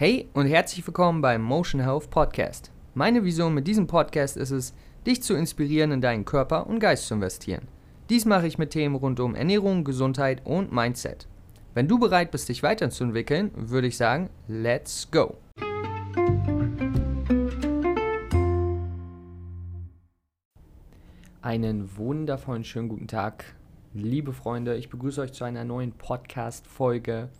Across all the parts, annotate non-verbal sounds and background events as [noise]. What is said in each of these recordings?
Hey und herzlich willkommen beim Motion Health Podcast. Meine Vision mit diesem Podcast ist es, dich zu inspirieren, in deinen Körper und Geist zu investieren. Dies mache ich mit Themen rund um Ernährung, Gesundheit und Mindset. Wenn du bereit bist, dich weiterzuentwickeln, würde ich sagen, let's go! Einen wundervollen schönen guten Tag, liebe Freunde. Ich begrüße euch zu einer neuen Podcast-Folge.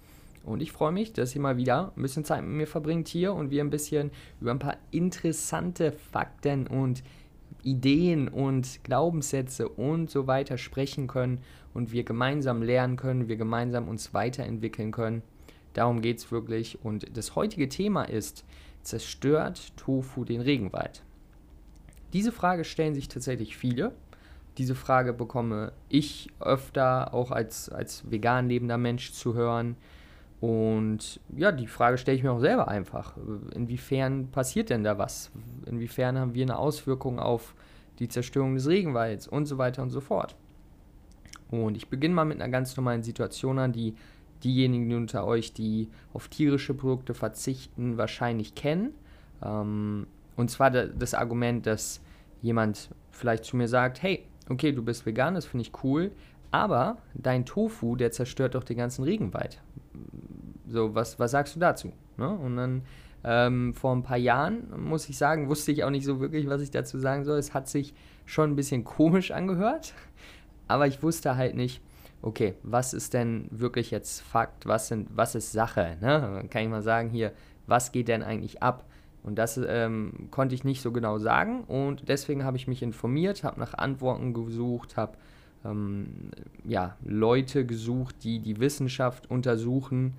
Und ich freue mich, dass ihr mal wieder ein bisschen Zeit mit mir verbringt hier und wir ein bisschen über ein paar interessante Fakten und Ideen und Glaubenssätze und so weiter sprechen können und wir gemeinsam lernen können, wir gemeinsam uns weiterentwickeln können. Darum geht es wirklich. Und das heutige Thema ist, zerstört Tofu den Regenwald? Diese Frage stellen sich tatsächlich viele. Diese Frage bekomme ich öfter auch als, als vegan lebender Mensch zu hören. Und ja, die Frage stelle ich mir auch selber einfach. Inwiefern passiert denn da was? Inwiefern haben wir eine Auswirkung auf die Zerstörung des Regenwalds und so weiter und so fort? Und ich beginne mal mit einer ganz normalen Situation an, die diejenigen unter euch, die auf tierische Produkte verzichten, wahrscheinlich kennen. Ähm, und zwar das Argument, dass jemand vielleicht zu mir sagt, hey, okay, du bist vegan, das finde ich cool, aber dein Tofu, der zerstört doch den ganzen Regenwald. So, was, was sagst du dazu? Ne? Und dann ähm, vor ein paar Jahren, muss ich sagen, wusste ich auch nicht so wirklich, was ich dazu sagen soll. Es hat sich schon ein bisschen komisch angehört, aber ich wusste halt nicht, okay, was ist denn wirklich jetzt Fakt, was, sind, was ist Sache? Ne? Kann ich mal sagen hier, was geht denn eigentlich ab? Und das ähm, konnte ich nicht so genau sagen und deswegen habe ich mich informiert, habe nach Antworten gesucht, habe ähm, ja, Leute gesucht, die die Wissenschaft untersuchen,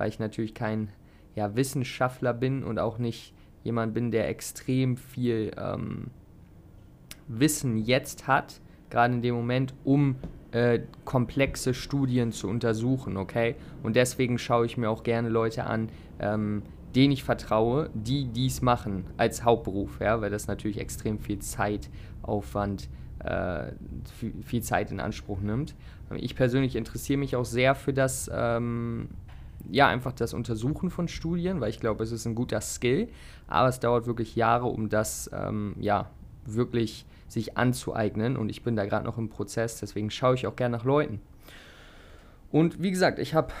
weil ich natürlich kein ja, Wissenschaftler bin und auch nicht jemand bin, der extrem viel ähm, Wissen jetzt hat, gerade in dem Moment, um äh, komplexe Studien zu untersuchen, okay? Und deswegen schaue ich mir auch gerne Leute an, ähm, denen ich vertraue, die dies machen als Hauptberuf, ja, weil das natürlich extrem viel Zeitaufwand äh, viel Zeit in Anspruch nimmt. Ich persönlich interessiere mich auch sehr für das, ähm, ja, einfach das Untersuchen von Studien, weil ich glaube, es ist ein guter Skill, aber es dauert wirklich Jahre, um das, ähm, ja, wirklich sich anzueignen und ich bin da gerade noch im Prozess, deswegen schaue ich auch gerne nach Leuten. Und wie gesagt, ich habe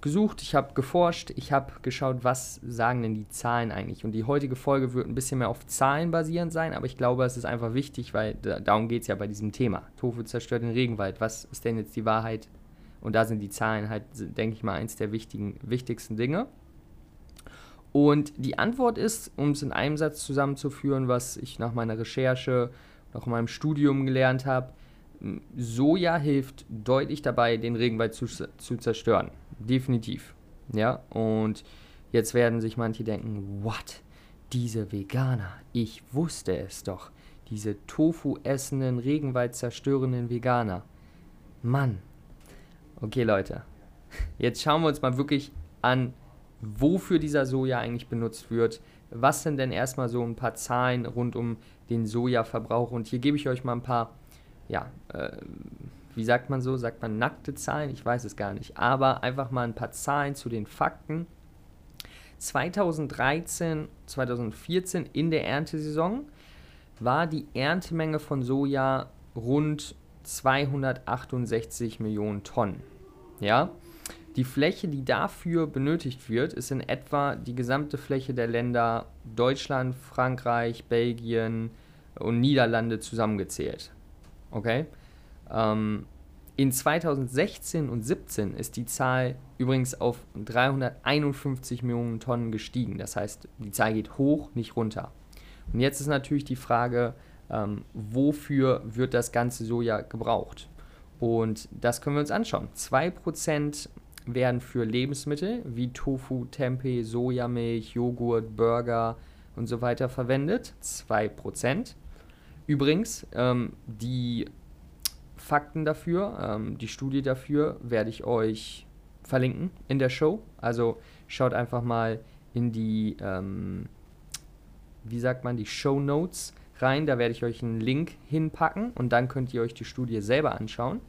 gesucht, ich habe geforscht, ich habe geschaut, was sagen denn die Zahlen eigentlich. Und die heutige Folge wird ein bisschen mehr auf Zahlen basierend sein, aber ich glaube, es ist einfach wichtig, weil darum geht es ja bei diesem Thema. Tofu zerstört den Regenwald. Was ist denn jetzt die Wahrheit? Und da sind die Zahlen halt, denke ich mal, eins der wichtigen, wichtigsten Dinge. Und die Antwort ist, um es in einem Satz zusammenzuführen, was ich nach meiner Recherche, nach meinem Studium gelernt habe, Soja hilft deutlich dabei, den Regenwald zu, zu zerstören. Definitiv. Ja, und jetzt werden sich manche denken, what? Diese Veganer, ich wusste es doch. Diese Tofu essenden, Regenwald zerstörenden Veganer. Mann. Okay, Leute. Jetzt schauen wir uns mal wirklich an, wofür dieser Soja eigentlich benutzt wird. Was sind denn erstmal so ein paar Zahlen rund um den Sojaverbrauch? Und hier gebe ich euch mal ein paar ja, äh, wie sagt man so? Sagt man nackte Zahlen? Ich weiß es gar nicht. Aber einfach mal ein paar Zahlen zu den Fakten. 2013, 2014 in der Erntesaison war die Erntemenge von Soja rund 268 Millionen Tonnen. Ja, die Fläche, die dafür benötigt wird, ist in etwa die gesamte Fläche der Länder Deutschland, Frankreich, Belgien und Niederlande zusammengezählt. Okay? Ähm, in 2016 und 2017 ist die Zahl übrigens auf 351 Millionen Tonnen gestiegen. Das heißt, die Zahl geht hoch, nicht runter. Und jetzt ist natürlich die Frage, ähm, wofür wird das ganze Soja gebraucht? Und das können wir uns anschauen. 2% werden für Lebensmittel wie Tofu, Tempeh, Sojamilch, Joghurt, Burger und so weiter verwendet. 2%. Übrigens, ähm, die Fakten dafür, ähm, die Studie dafür werde ich euch verlinken in der Show. Also schaut einfach mal in die, ähm, wie sagt man, die Show Notes rein. Da werde ich euch einen Link hinpacken und dann könnt ihr euch die Studie selber anschauen.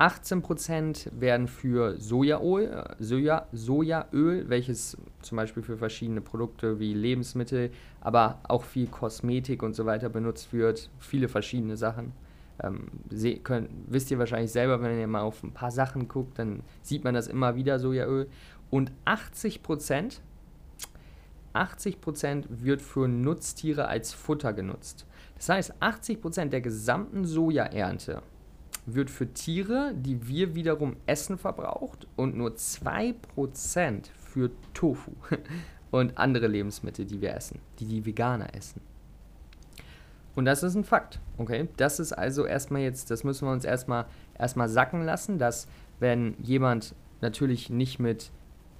18% werden für Sojaöl, äh, Soja, Sojaöl, welches zum Beispiel für verschiedene Produkte wie Lebensmittel, aber auch viel Kosmetik und so weiter benutzt wird. Viele verschiedene Sachen. Ähm, könnt, wisst ihr wahrscheinlich selber, wenn ihr mal auf ein paar Sachen guckt, dann sieht man das immer wieder, Sojaöl. Und 80%, 80% wird für Nutztiere als Futter genutzt. Das heißt, 80% der gesamten Sojaernte wird für Tiere, die wir wiederum essen, verbraucht und nur 2% für Tofu [laughs] und andere Lebensmittel, die wir essen, die die Veganer essen. Und das ist ein Fakt, okay? Das ist also erstmal jetzt, das müssen wir uns erstmal erstmal sacken lassen, dass wenn jemand natürlich nicht mit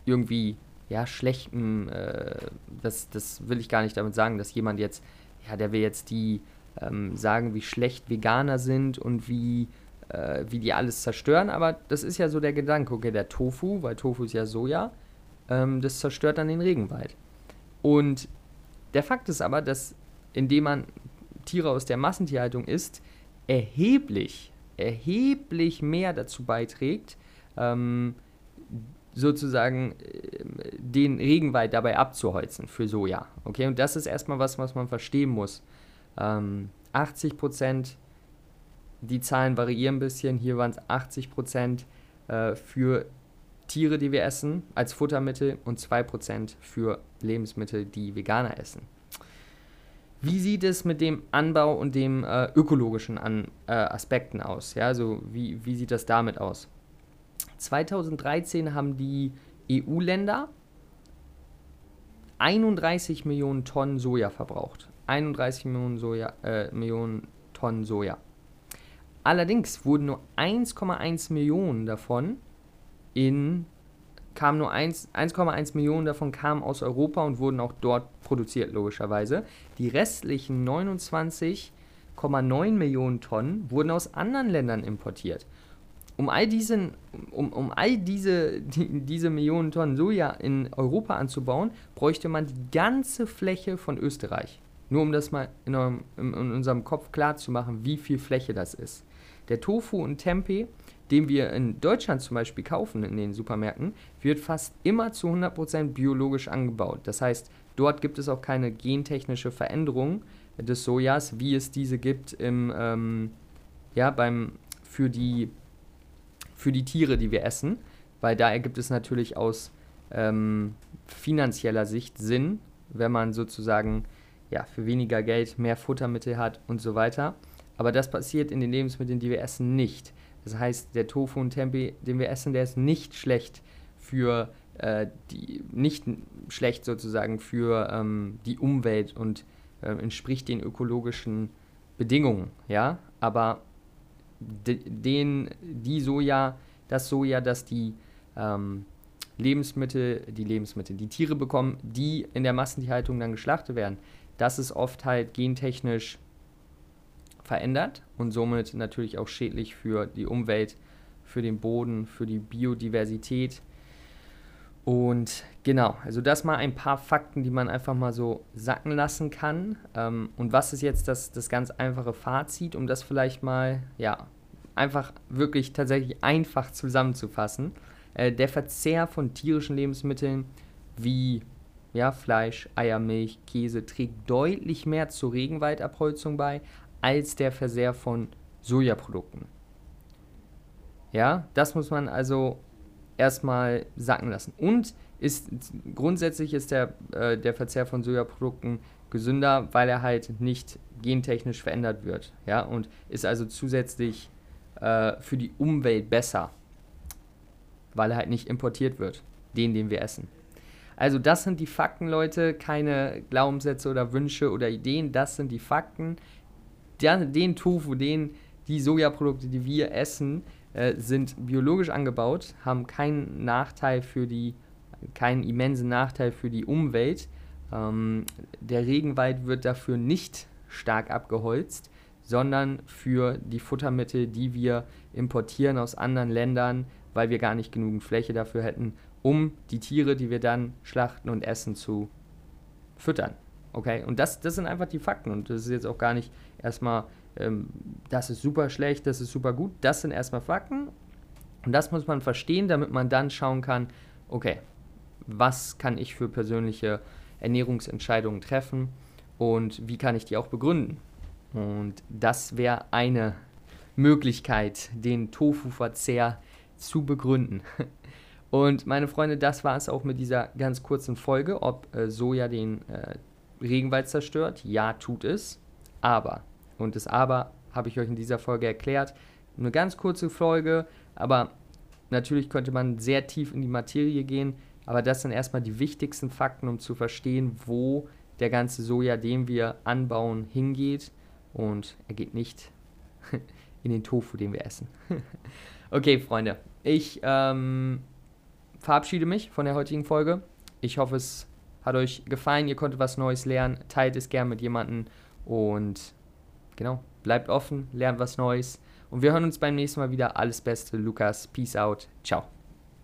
irgendwie ja schlechten, äh, das, das will ich gar nicht damit sagen, dass jemand jetzt, ja, der will jetzt die ähm, sagen, wie schlecht Veganer sind und wie äh, wie die alles zerstören, aber das ist ja so der Gedanke, okay, der Tofu, weil Tofu ist ja Soja, ähm, das zerstört dann den Regenwald. Und der Fakt ist aber, dass indem man Tiere aus der Massentierhaltung isst, erheblich, erheblich mehr dazu beiträgt, ähm, sozusagen äh, den Regenwald dabei abzuholzen für Soja. Okay, und das ist erstmal was, was man verstehen muss. Ähm, 80 Prozent die Zahlen variieren ein bisschen. Hier waren es 80 Prozent äh, für Tiere, die wir essen, als Futtermittel und 2% für Lebensmittel, die Veganer essen. Wie sieht es mit dem Anbau und dem äh, ökologischen An äh, Aspekten aus? Ja, also wie, wie sieht das damit aus? 2013 haben die EU-Länder 31 Millionen Tonnen Soja verbraucht. 31 Millionen, Soja, äh, Millionen Tonnen Soja. Allerdings wurden nur 1,1 Millionen davon in kam nur 1,1 Millionen davon kamen aus Europa und wurden auch dort produziert, logischerweise. Die restlichen 29,9 Millionen Tonnen wurden aus anderen Ländern importiert. Um all, diesen, um, um all diese, die, diese Millionen Tonnen Soja in Europa anzubauen, bräuchte man die ganze Fläche von Österreich. Nur um das mal in, eurem, in, unserem Kopf klar zu machen, wie viel Fläche das ist. Der Tofu und Tempeh, den wir in Deutschland zum Beispiel kaufen in den Supermärkten, wird fast immer zu 100% biologisch angebaut. Das heißt, dort gibt es auch keine gentechnische Veränderung des Sojas, wie es diese gibt im, ähm, ja, beim, für, die, für die Tiere, die wir essen. Weil da ergibt es natürlich aus ähm, finanzieller Sicht Sinn, wenn man sozusagen ja, für weniger Geld mehr Futtermittel hat und so weiter. Aber das passiert in den Lebensmitteln, die wir essen, nicht. Das heißt, der Tofu und Tempeh, den wir essen, der ist nicht schlecht für äh, die, nicht schlecht sozusagen für ähm, die Umwelt und äh, entspricht den ökologischen Bedingungen, ja. Aber den, die Soja, das Soja, das die ähm, Lebensmittel, die Lebensmittel, die Tiere bekommen, die in der Massentierhaltung dann geschlachtet werden, das ist oft halt gentechnisch verändert und somit natürlich auch schädlich für die Umwelt, für den Boden, für die Biodiversität. Und genau, also das mal ein paar Fakten, die man einfach mal so sacken lassen kann. Ähm, und was ist jetzt das, das ganz einfache Fazit, um das vielleicht mal, ja, einfach wirklich tatsächlich einfach zusammenzufassen. Äh, der Verzehr von tierischen Lebensmitteln wie ja, Fleisch, Eier, Milch, Käse trägt deutlich mehr zur Regenwaldabholzung bei, als der Verzehr von Sojaprodukten. Ja, das muss man also erstmal sacken lassen. Und ist grundsätzlich ist der, äh, der Verzehr von Sojaprodukten gesünder, weil er halt nicht gentechnisch verändert wird. Ja, und ist also zusätzlich äh, für die Umwelt besser, weil er halt nicht importiert wird, den, den wir essen. Also das sind die Fakten, Leute, keine Glaubenssätze oder Wünsche oder Ideen, das sind die Fakten der, den Tofu, den, die Sojaprodukte, die wir essen, äh, sind biologisch angebaut, haben keinen Nachteil für die, keinen immensen Nachteil für die Umwelt. Ähm, der Regenwald wird dafür nicht stark abgeholzt, sondern für die Futtermittel, die wir importieren aus anderen Ländern, weil wir gar nicht genügend Fläche dafür hätten, um die Tiere, die wir dann schlachten und essen, zu füttern. Okay, und das, das sind einfach die Fakten und das ist jetzt auch gar nicht erstmal, ähm, das ist super schlecht, das ist super gut, das sind erstmal Fakten Und das muss man verstehen, damit man dann schauen kann, okay, was kann ich für persönliche Ernährungsentscheidungen treffen und wie kann ich die auch begründen. Und das wäre eine Möglichkeit, den Tofu-Verzehr zu begründen. [laughs] Und meine Freunde, das war es auch mit dieser ganz kurzen Folge, ob äh, Soja den äh, Regenwald zerstört. Ja, tut es. Aber, und das Aber habe ich euch in dieser Folge erklärt, eine ganz kurze Folge, aber natürlich könnte man sehr tief in die Materie gehen. Aber das sind erstmal die wichtigsten Fakten, um zu verstehen, wo der ganze Soja, den wir anbauen, hingeht. Und er geht nicht [laughs] in den Tofu, den wir essen. [laughs] okay, Freunde, ich ähm, verabschiede mich von der heutigen Folge. Ich hoffe, es hat euch gefallen, ihr konntet was Neues lernen. Teilt es gern mit jemandem und genau, bleibt offen, lernt was Neues. Und wir hören uns beim nächsten Mal wieder. Alles Beste, Lukas. Peace out. Ciao.